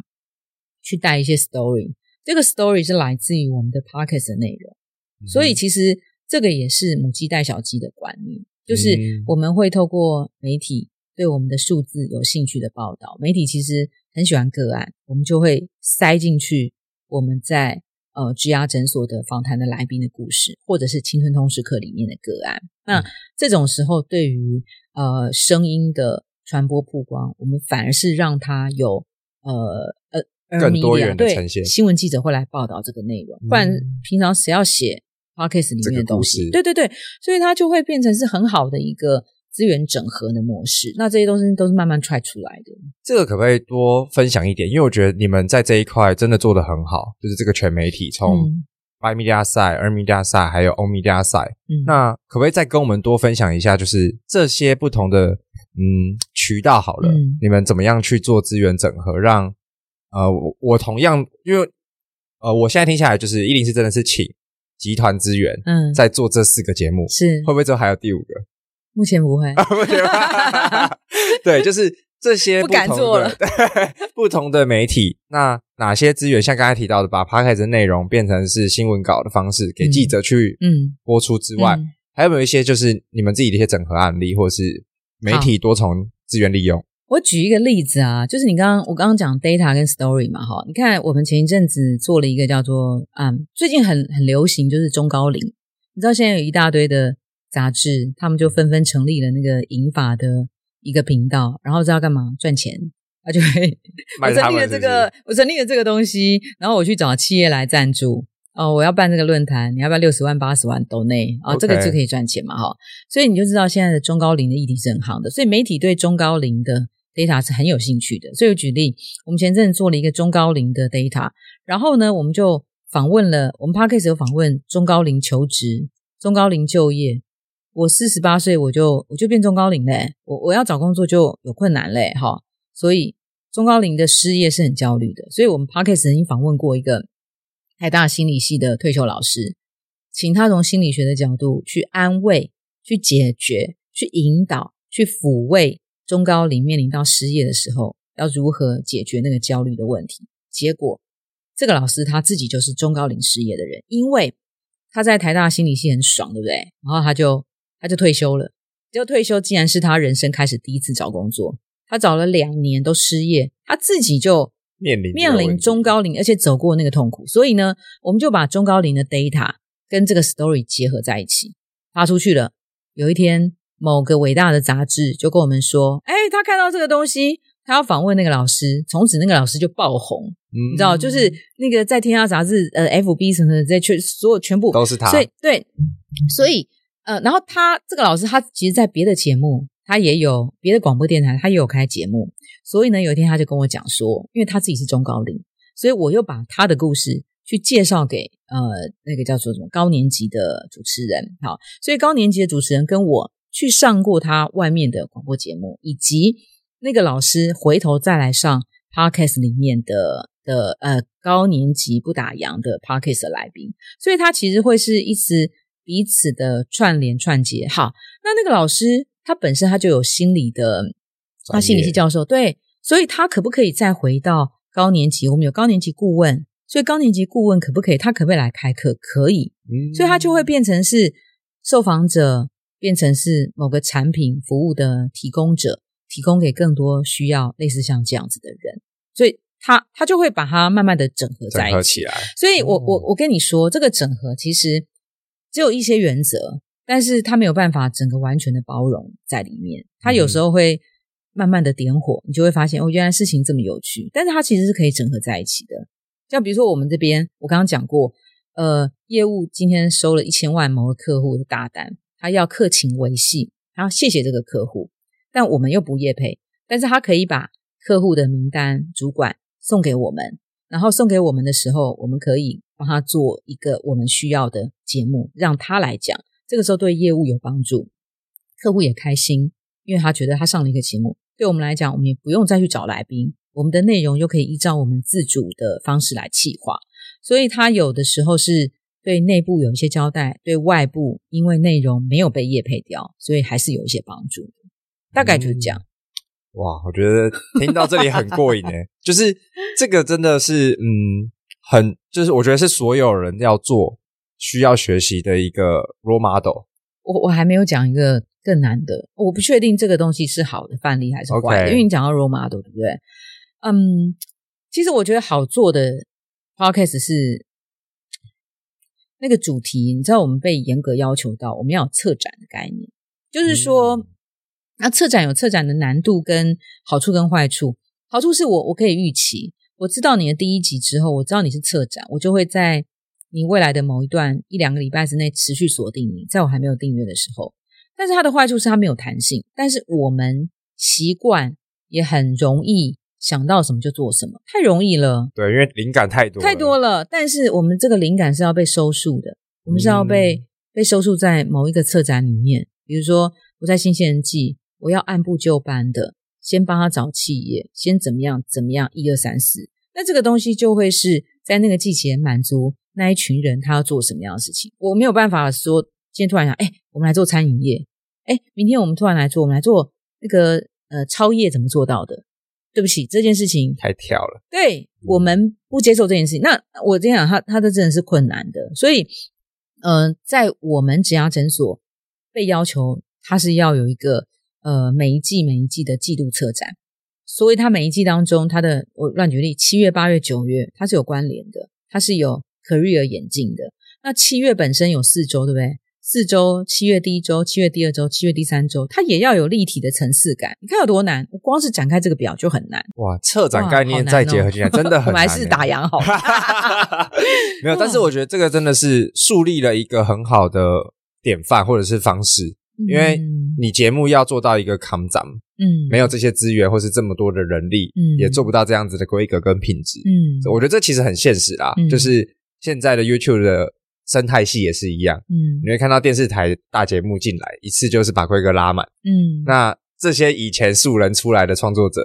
去带一些 story。这个 story 是来自于我们的 podcast 的内容。嗯、所以其实这个也是母鸡带小鸡的观念，就是我们会透过媒体对我们的数字有兴趣的报道。媒体其实很喜欢个案，我们就会塞进去我们在。呃，植牙诊所的访谈的来宾的故事，或者是青春通识课里面的个案，那、嗯、这种时候对于呃声音的传播曝光，我们反而是让它有呃呃更多元的呈现。新闻记者会来报道这个内容，不然平常谁要写 podcast 里面的东西？对对对，所以它就会变成是很好的一个。资源整合的模式，那这些东西都是慢慢 try 出来的。这个可不可以多分享一点？因为我觉得你们在这一块真的做得很好，就是这个全媒体从 buy media side、earn media side 还有 own media side。嗯，那可不可以再跟我们多分享一下？就是这些不同的嗯渠道好了，嗯、你们怎么样去做资源整合？让呃我我同样因为呃我现在听下来就是一零四真的是请集团资源嗯在做这四个节目是会不会之后还有第五个？目前不会，目前 对，就是这些不，不敢做了。不同的媒体，那哪些资源？像刚才提到的，把 podcast 的内容变成是新闻稿的方式，给记者去嗯播出之外，嗯嗯、还有没有一些就是你们自己的一些整合案例，或者是媒体多重资源利用？我举一个例子啊，就是你刚刚我刚刚讲 data 跟 story 嘛，哈，你看我们前一阵子做了一个叫做嗯，最近很很流行，就是中高龄，你知道现在有一大堆的。杂志，他们就纷纷成立了那个银法的一个频道，然后知道干嘛？赚钱，他就会 我成立了这个，我成立了这个东西，然后我去找企业来赞助哦，我要办这个论坛，你要不要六十万、八十万都内啊？这个就可以赚钱嘛，哈！所以你就知道现在的中高龄的议题是很夯的，所以媒体对中高龄的 data 是很有兴趣的。所以我举例，我们前阵做了一个中高龄的 data，然后呢，我们就访问了我们 Podcast 有访问中高龄求职、中高龄就业。我四十八岁，我就我就变中高龄嘞，我我要找工作就有困难嘞，哈，所以中高龄的失业是很焦虑的。所以我们 Podcast 曾经访问过一个台大心理系的退休老师，请他从心理学的角度去安慰、去解决、去引导、去抚慰中高龄面临到失业的时候要如何解决那个焦虑的问题。结果这个老师他自己就是中高龄失业的人，因为他在台大心理系很爽，对不对？然后他就。他就退休了，就退休，竟然是他人生开始第一次找工作。他找了两年都失业，他自己就面临面临中高龄，而且走过那个痛苦。所以呢，我们就把中高龄的 data 跟这个 story 结合在一起，发出去了。有一天，某个伟大的杂志就跟我们说：“哎，他看到这个东西，他要访问那个老师。从此，那个老师就爆红，嗯、你知道，就是那个在天下杂志、呃，FB 什么的，在全所有全部都是他。所以对，所以。呃，然后他这个老师，他其实，在别的节目他也有别的广播电台，他也有开节目，所以呢，有一天他就跟我讲说，因为他自己是中高龄，所以我又把他的故事去介绍给呃那个叫做什么高年级的主持人，好，所以高年级的主持人跟我去上过他外面的广播节目，以及那个老师回头再来上 Podcast 里面的的呃高年级不打烊的 Podcast 的来宾，所以他其实会是一直彼此的串联串接。好，那那个老师。他本身他就有心理的，他心理系教授对，所以他可不可以再回到高年级？我们有高年级顾问，所以高年级顾问可不可以？他可不可以来开课？可以，嗯，所以他就会变成是受访者，变成是某个产品服务的提供者，提供给更多需要类似像这样子的人，所以他他就会把它慢慢的整合在一起，整合起来。所以我我我跟你说，这个整合其实只有一些原则。但是他没有办法整个完全的包容在里面，他有时候会慢慢的点火，你就会发现哦，原来事情这么有趣。但是它其实是可以整合在一起的。像比如说我们这边，我刚刚讲过，呃，业务今天收了一千万某个客户的大单，他要客情维系，他要谢谢这个客户，但我们又不业配，但是他可以把客户的名单主管送给我们，然后送给我们的时候，我们可以帮他做一个我们需要的节目，让他来讲。这个时候对业务有帮助，客户也开心，因为他觉得他上了一个节目。对我们来讲，我们也不用再去找来宾，我们的内容又可以依照我们自主的方式来企划。所以他有的时候是对内部有一些交代，对外部因为内容没有被业配掉，所以还是有一些帮助。大概就是这样。哇，我觉得听到这里很过瘾诶 就是这个真的是嗯，很就是我觉得是所有人要做。需要学习的一个 role model，我我还没有讲一个更难的，我不确定这个东西是好的范例还是坏的.因为你讲到 role model，对不对？嗯，其实我觉得好做的 podcast 是那个主题，你知道我们被严格要求到，我们要有策展的概念，就是说，嗯、那策展有策展的难度跟好处跟坏处，好处是我我可以预期，我知道你的第一集之后，我知道你是策展，我就会在。你未来的某一段一两个礼拜之内持续锁定你，在我还没有订阅的时候，但是它的坏处是它没有弹性。但是我们习惯也很容易想到什么就做什么，太容易了。对，因为灵感太多了，太多了。但是我们这个灵感是要被收束的，我们是要被、嗯、被收束在某一个策展里面。比如说，我在新鲜人季，我要按部就班的先帮他找企业，先怎么样怎么样，一二三四。那这个东西就会是在那个季节满足。那一群人他要做什么样的事情？我没有办法说，今天突然想，哎，我们来做餐饮业，哎，明天我们突然来做，我们来做那个呃超业怎么做到的？对不起，这件事情太跳了。对，我们不接受这件事情。那我这样讲，他他的真的是困难的。所以，呃，在我们职牙诊所被要求，他是要有一个呃每一季每一季的季度策展，所以它每一季当中，它的我乱举例，七月、八月、九月，它是有关联的，它是有。career 演进的，那七月本身有四周，对不对？四周，七月第一周，七月第二周，七月第三周，它也要有立体的层次感。你看有多难？我光是展开这个表就很难。哇，策展概念再结合起来，真的很难。我们还是打烊好了。没有，但是我觉得这个真的是树立了一个很好的典范或者是方式，嗯、因为你节目要做到一个扛涨，嗯，没有这些资源或是这么多的人力，嗯，也做不到这样子的规格跟品质，嗯，我觉得这其实很现实啦，嗯、就是。现在的 YouTube 的生态系也是一样，嗯，你会看到电视台大节目进来一次就是把规格拉满，嗯，那这些以前素人出来的创作者，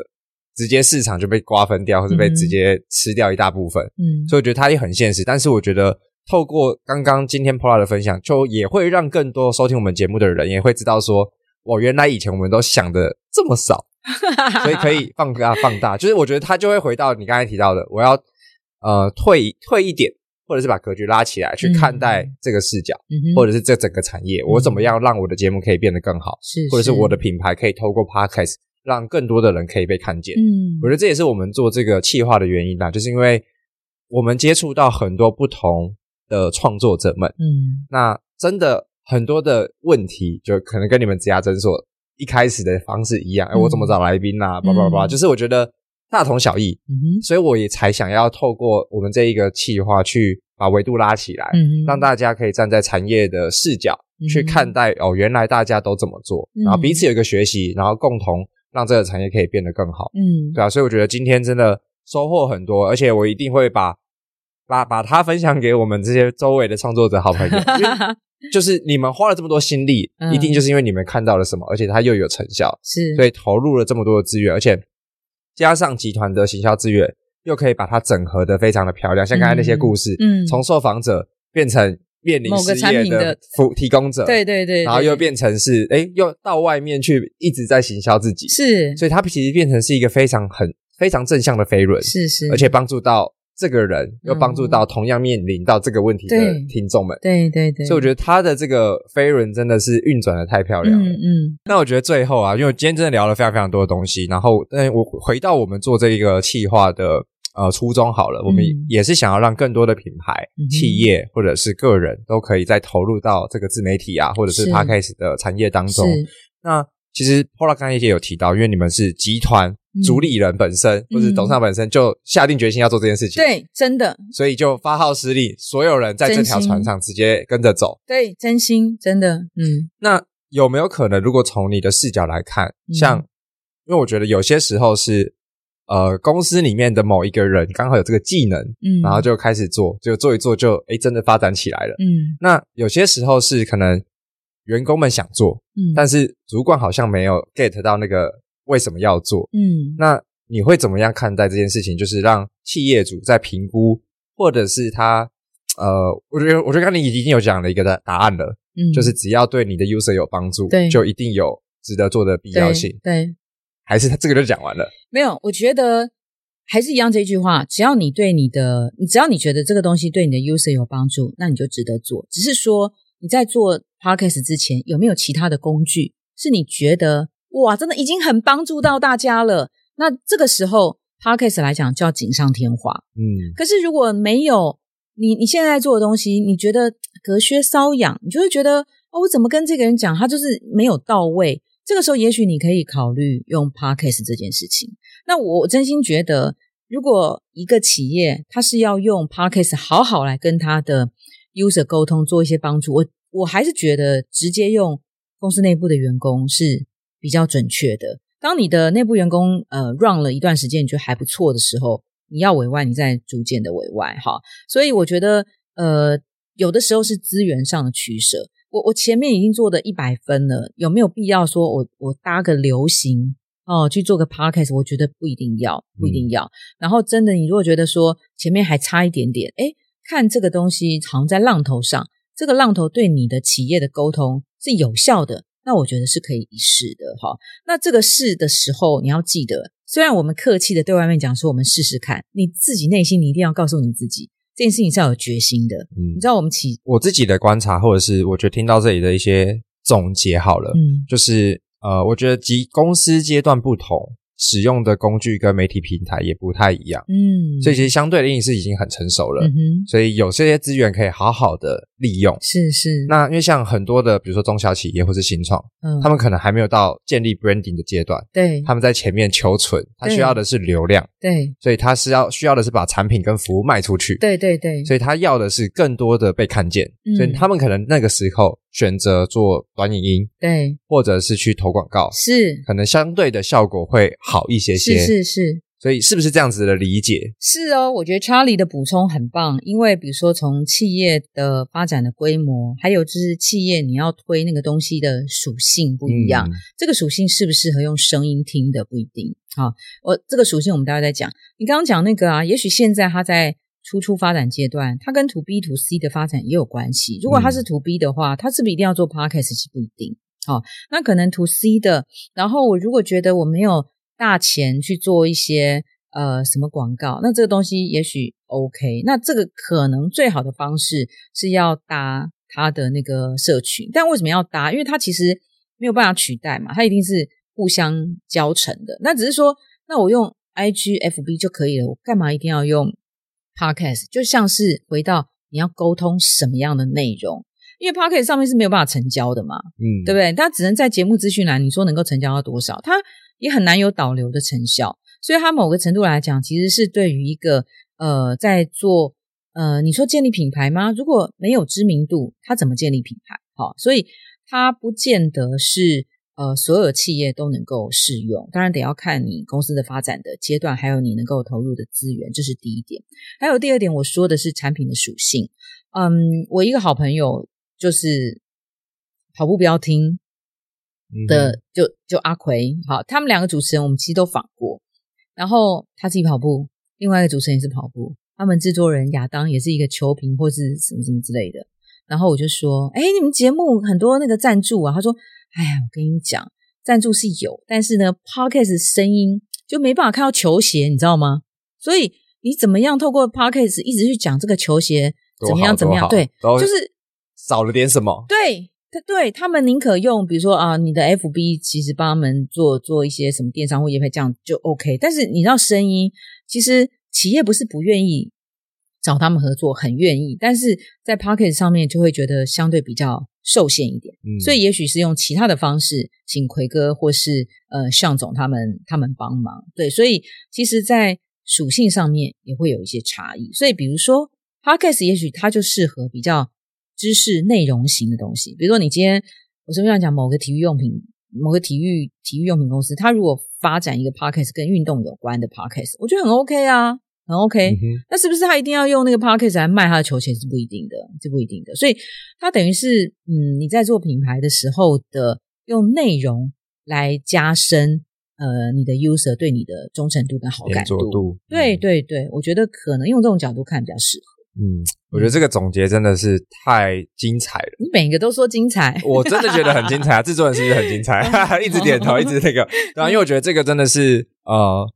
直接市场就被瓜分掉，或者被直接吃掉一大部分，嗯，所以我觉得它也很现实。但是我觉得透过刚刚今天 Paula 的分享，就也会让更多收听我们节目的人也会知道说，我原来以前我们都想的这么少，所以可以 放大放大。就是我觉得他就会回到你刚才提到的，我要呃退退一点。或者是把格局拉起来去看待这个视角，嗯、或者是这整个产业，嗯、我怎么样让我的节目可以变得更好，是是或者是我的品牌可以透过 Podcast 让更多的人可以被看见。嗯，我觉得这也是我们做这个企划的原因啦，就是因为我们接触到很多不同的创作者们，嗯，那真的很多的问题就可能跟你们职涯诊所一开始的方式一样，哎、嗯，我怎么找来宾啊？叭叭叭，就是我觉得。大同小异，所以我也才想要透过我们这一个企划去把维度拉起来，嗯，让大家可以站在产业的视角去看待哦，原来大家都怎么做，然后彼此有一个学习，然后共同让这个产业可以变得更好。嗯，对啊，所以我觉得今天真的收获很多，而且我一定会把把把它分享给我们这些周围的创作者好朋友，就是你们花了这么多心力，一定就是因为你们看到了什么，而且它又有成效，是，所以投入了这么多的资源，而且加上集团的行销资源，又可以把它整合的非常的漂亮，像刚才那些故事，嗯，从受访者变成。面临失业的服提供者，对对对，然后又变成是，哎，又到外面去一直在行销自己，是，所以它其实变成是一个非常很非常正向的飞轮，是是，而且帮助到这个人，又帮助到同样面临到这个问题的听众们，对对对，所以我觉得他的这个飞轮真的是运转的太漂亮了，嗯嗯。那我觉得最后啊，因为今天真的聊了非常非常多的东西，然后，但，我回到我们做这一个企划的。呃，初衷好了，我们也是想要让更多的品牌、嗯、企业或者是个人都可以再投入到这个自媒体啊，或者是 Podcast 的产业当中。那其实 Paula 刚才也有提到，因为你们是集团主理人本身，嗯、或者董事长本身就下定决心要做这件事情，对，真的，所以就发号施令，所有人在这条船上直接跟着走，对，真心，真的，嗯。那有没有可能，如果从你的视角来看，像，嗯、因为我觉得有些时候是。呃，公司里面的某一个人刚好有这个技能，嗯，然后就开始做，就做一做就，就诶真的发展起来了，嗯。那有些时候是可能员工们想做，嗯，但是主管好像没有 get 到那个为什么要做，嗯。那你会怎么样看待这件事情？就是让企业主在评估，或者是他，呃，我觉得，我觉得刚才你已经有讲了一个的答案了，嗯，就是只要对你的 user 有帮助，对，就一定有值得做的必要性，对。对还是他这个就讲完了？没有，我觉得还是一样这句话，只要你对你的，你只要你觉得这个东西对你的 user 有帮助，那你就值得做。只是说你在做 podcast 之前有没有其他的工具，是你觉得哇，真的已经很帮助到大家了。那这个时候 podcast 来讲就要锦上添花。嗯，可是如果没有你你现在做的东西，你觉得隔靴搔痒，你就会觉得哦，我怎么跟这个人讲，他就是没有到位。这个时候，也许你可以考虑用 Podcast 这件事情。那我真心觉得，如果一个企业它是要用 Podcast 好好来跟他的 user 沟通，做一些帮助，我我还是觉得直接用公司内部的员工是比较准确的。当你的内部员工呃 run 了一段时间，你觉得还不错的时候，你要委外，你再逐渐的委外哈。所以我觉得呃，有的时候是资源上的取舍。我我前面已经做的一百分了，有没有必要说我我搭个流行哦去做个 podcast？我觉得不一定要，不一定要。嗯、然后真的，你如果觉得说前面还差一点点，诶，看这个东西藏在浪头上，这个浪头对你的企业的沟通是有效的，那我觉得是可以一试的哈。那这个试的时候，你要记得，虽然我们客气的对外面讲说我们试试看，你自己内心你一定要告诉你自己。这件事情是要有决心的，嗯，你知道我们起我自己的观察，或者是我觉得听到这里的一些总结好了，嗯，就是呃，我觉得及公司阶段不同。使用的工具跟媒体平台也不太一样，嗯，所以其实相对的，是已经很成熟了，嗯，所以有这些资源可以好好的利用，是是。那因为像很多的，比如说中小企业或是新创，嗯，他们可能还没有到建立 branding 的阶段，对，他们在前面求存，他需要的是流量，对，所以他是要需要的是把产品跟服务卖出去，对对对，所以他要的是更多的被看见，嗯，所以他们可能那个时候。选择做短影音，对，或者是去投广告，是。可能相对的效果会好一些些，是是是，所以是不是这样子的理解？是哦，我觉得 Charlie 的补充很棒，因为比如说从企业的发展的规模，还有就是企业你要推那个东西的属性不一样，嗯、这个属性适不适合用声音听的不一定。好，我这个属性我们待会再讲。你刚刚讲那个啊，也许现在它在。初初发展阶段，它跟 To B To C 的发展也有关系。如果它是 To B 的话，它是不是一定要做 Podcast？其实不一定。好、哦，那可能 To C 的，然后我如果觉得我没有大钱去做一些呃什么广告，那这个东西也许 OK。那这个可能最好的方式是要搭他的那个社群，但为什么要搭？因为它其实没有办法取代嘛，它一定是互相交成的。那只是说，那我用 IG、FB 就可以了，我干嘛一定要用？Podcast 就像是回到你要沟通什么样的内容，因为 Podcast 上面是没有办法成交的嘛，嗯，对不对？他只能在节目资讯栏，你说能够成交到多少，它也很难有导流的成效。所以它某个程度来讲，其实是对于一个呃在做呃你说建立品牌吗？如果没有知名度，它怎么建立品牌？好，所以它不见得是呃所有企业都能够适用，当然得要看你公司的发展的阶段，还有你能够投入的资源，这是第一点。还有第二点，我说的是产品的属性。嗯，我一个好朋友就是跑步不要听的，嗯、就就阿奎，好，他们两个主持人我们其实都访过，然后他自己跑步，另外一个主持人也是跑步。他们制作人亚当也是一个球评或是什么什么之类的，然后我就说：“哎，你们节目很多那个赞助啊。”他说：“哎呀，我跟你讲，赞助是有，但是呢，Podcast 声音就没办法看到球鞋，你知道吗？所以你怎么样透过 Podcast 一直去讲这个球鞋怎么样怎么样？对，就是少了点什么。对，他对他们宁可用，比如说啊，你的 FB 其实帮他们做做一些什么电商或业配，这样就 OK。但是你知道声音其实。”企业不是不愿意找他们合作，很愿意，但是在 Pocket 上面就会觉得相对比较受限一点，嗯，所以也许是用其他的方式，请奎哥或是呃向总他们他们帮忙，对，所以其实，在属性上面也会有一些差异。所以比如说 Podcast，也许它就适合比较知识内容型的东西，比如说你今天我是不是要讲某个体育用品，某个体育体育用品公司，它如果发展一个 Podcast 跟运动有关的 Podcast，我觉得很 OK 啊。很 OK，嗯，那是不是他一定要用那个 Podcast 来卖他的球鞋？是不一定的，是不一定的。所以他等于是，嗯，你在做品牌的时候的用内容来加深呃你的 user 对你的忠诚度跟好感度。度对对对，我觉得可能用这种角度看比较适合。嗯，我觉得这个总结真的是太精彩了。你每个都说精彩，我真的觉得很精彩啊！制作人是不是很精彩？一直点头，一直那个，对啊，因为我觉得这个真的是呃。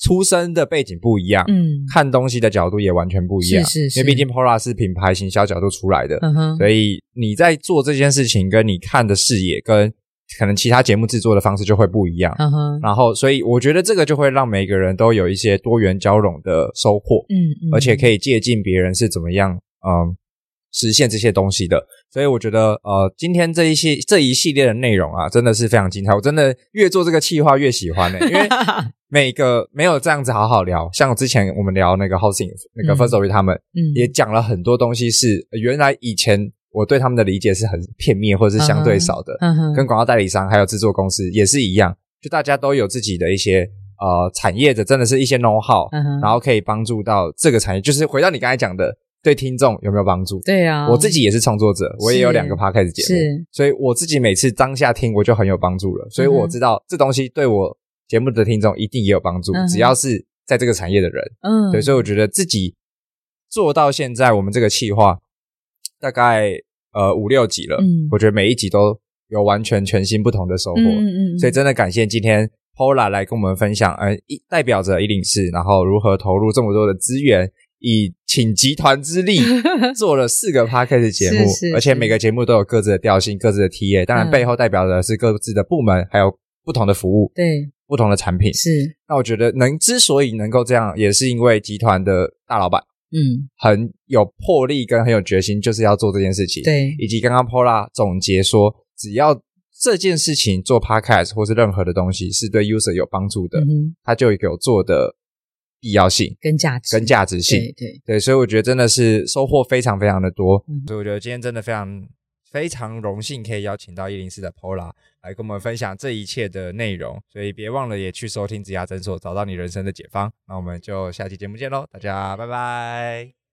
出生的背景不一样，嗯，看东西的角度也完全不一样，是是是，因为毕竟 Pola 是品牌行销角度出来的，嗯哼，所以你在做这件事情，跟你看的视野，跟可能其他节目制作的方式就会不一样，嗯哼，然后所以我觉得这个就会让每个人都有一些多元交融的收获，嗯嗯，而且可以借鉴别人是怎么样，嗯。实现这些东西的，所以我觉得，呃，今天这一系这一系列的内容啊，真的是非常精彩。我真的越做这个企划越喜欢呢、欸，因为每个没有这样子好好聊，像之前我们聊那个 Hosting 那个 Firstory 他们，嗯，也讲了很多东西是，是原来以前我对他们的理解是很片面或者是相对少的，嗯哼，跟广告代理商还有制作公司也是一样，就大家都有自己的一些呃产业的，真的是一些 know how，嗯，然后可以帮助到这个产业，就是回到你刚才讲的。对听众有没有帮助？对啊，我自己也是创作者，我也有两个 podcast 节目，是，所以我自己每次当下听我就很有帮助了，所以我知道这东西对我节目的听众一定也有帮助，嗯、只要是在这个产业的人，嗯，对，所以我觉得自己做到现在，我们这个企划大概呃五六集了，嗯，我觉得每一集都有完全全新不同的收获，嗯嗯，所以真的感谢今天 Pola 来跟我们分享，呃，一代表着104，然后如何投入这么多的资源。以请集团之力 做了四个 podcast 节目，是是是，而且每个节目都有各自的调性、各自的 TA，当然背后代表的是各自的部门，还有不同的服务，对，不同的产品。是，那我觉得能之所以能够这样，也是因为集团的大老板，嗯，很有魄力跟很有决心，就是要做这件事情。对，以及刚刚 Pola 总结说，只要这件事情做 podcast 或是任何的东西是对 user 有帮助的，嗯，他就有做的。必要性跟价值。跟价值性，对对。对，所以我觉得真的是收获非常非常的多，嗯、所以我觉得今天真的非常非常荣幸可以邀请到一零四的 Pola 来跟我们分享这一切的内容，所以别忘了也去收听植牙诊所，找到你人生的解方。那我们就下期节目见喽，大家拜拜。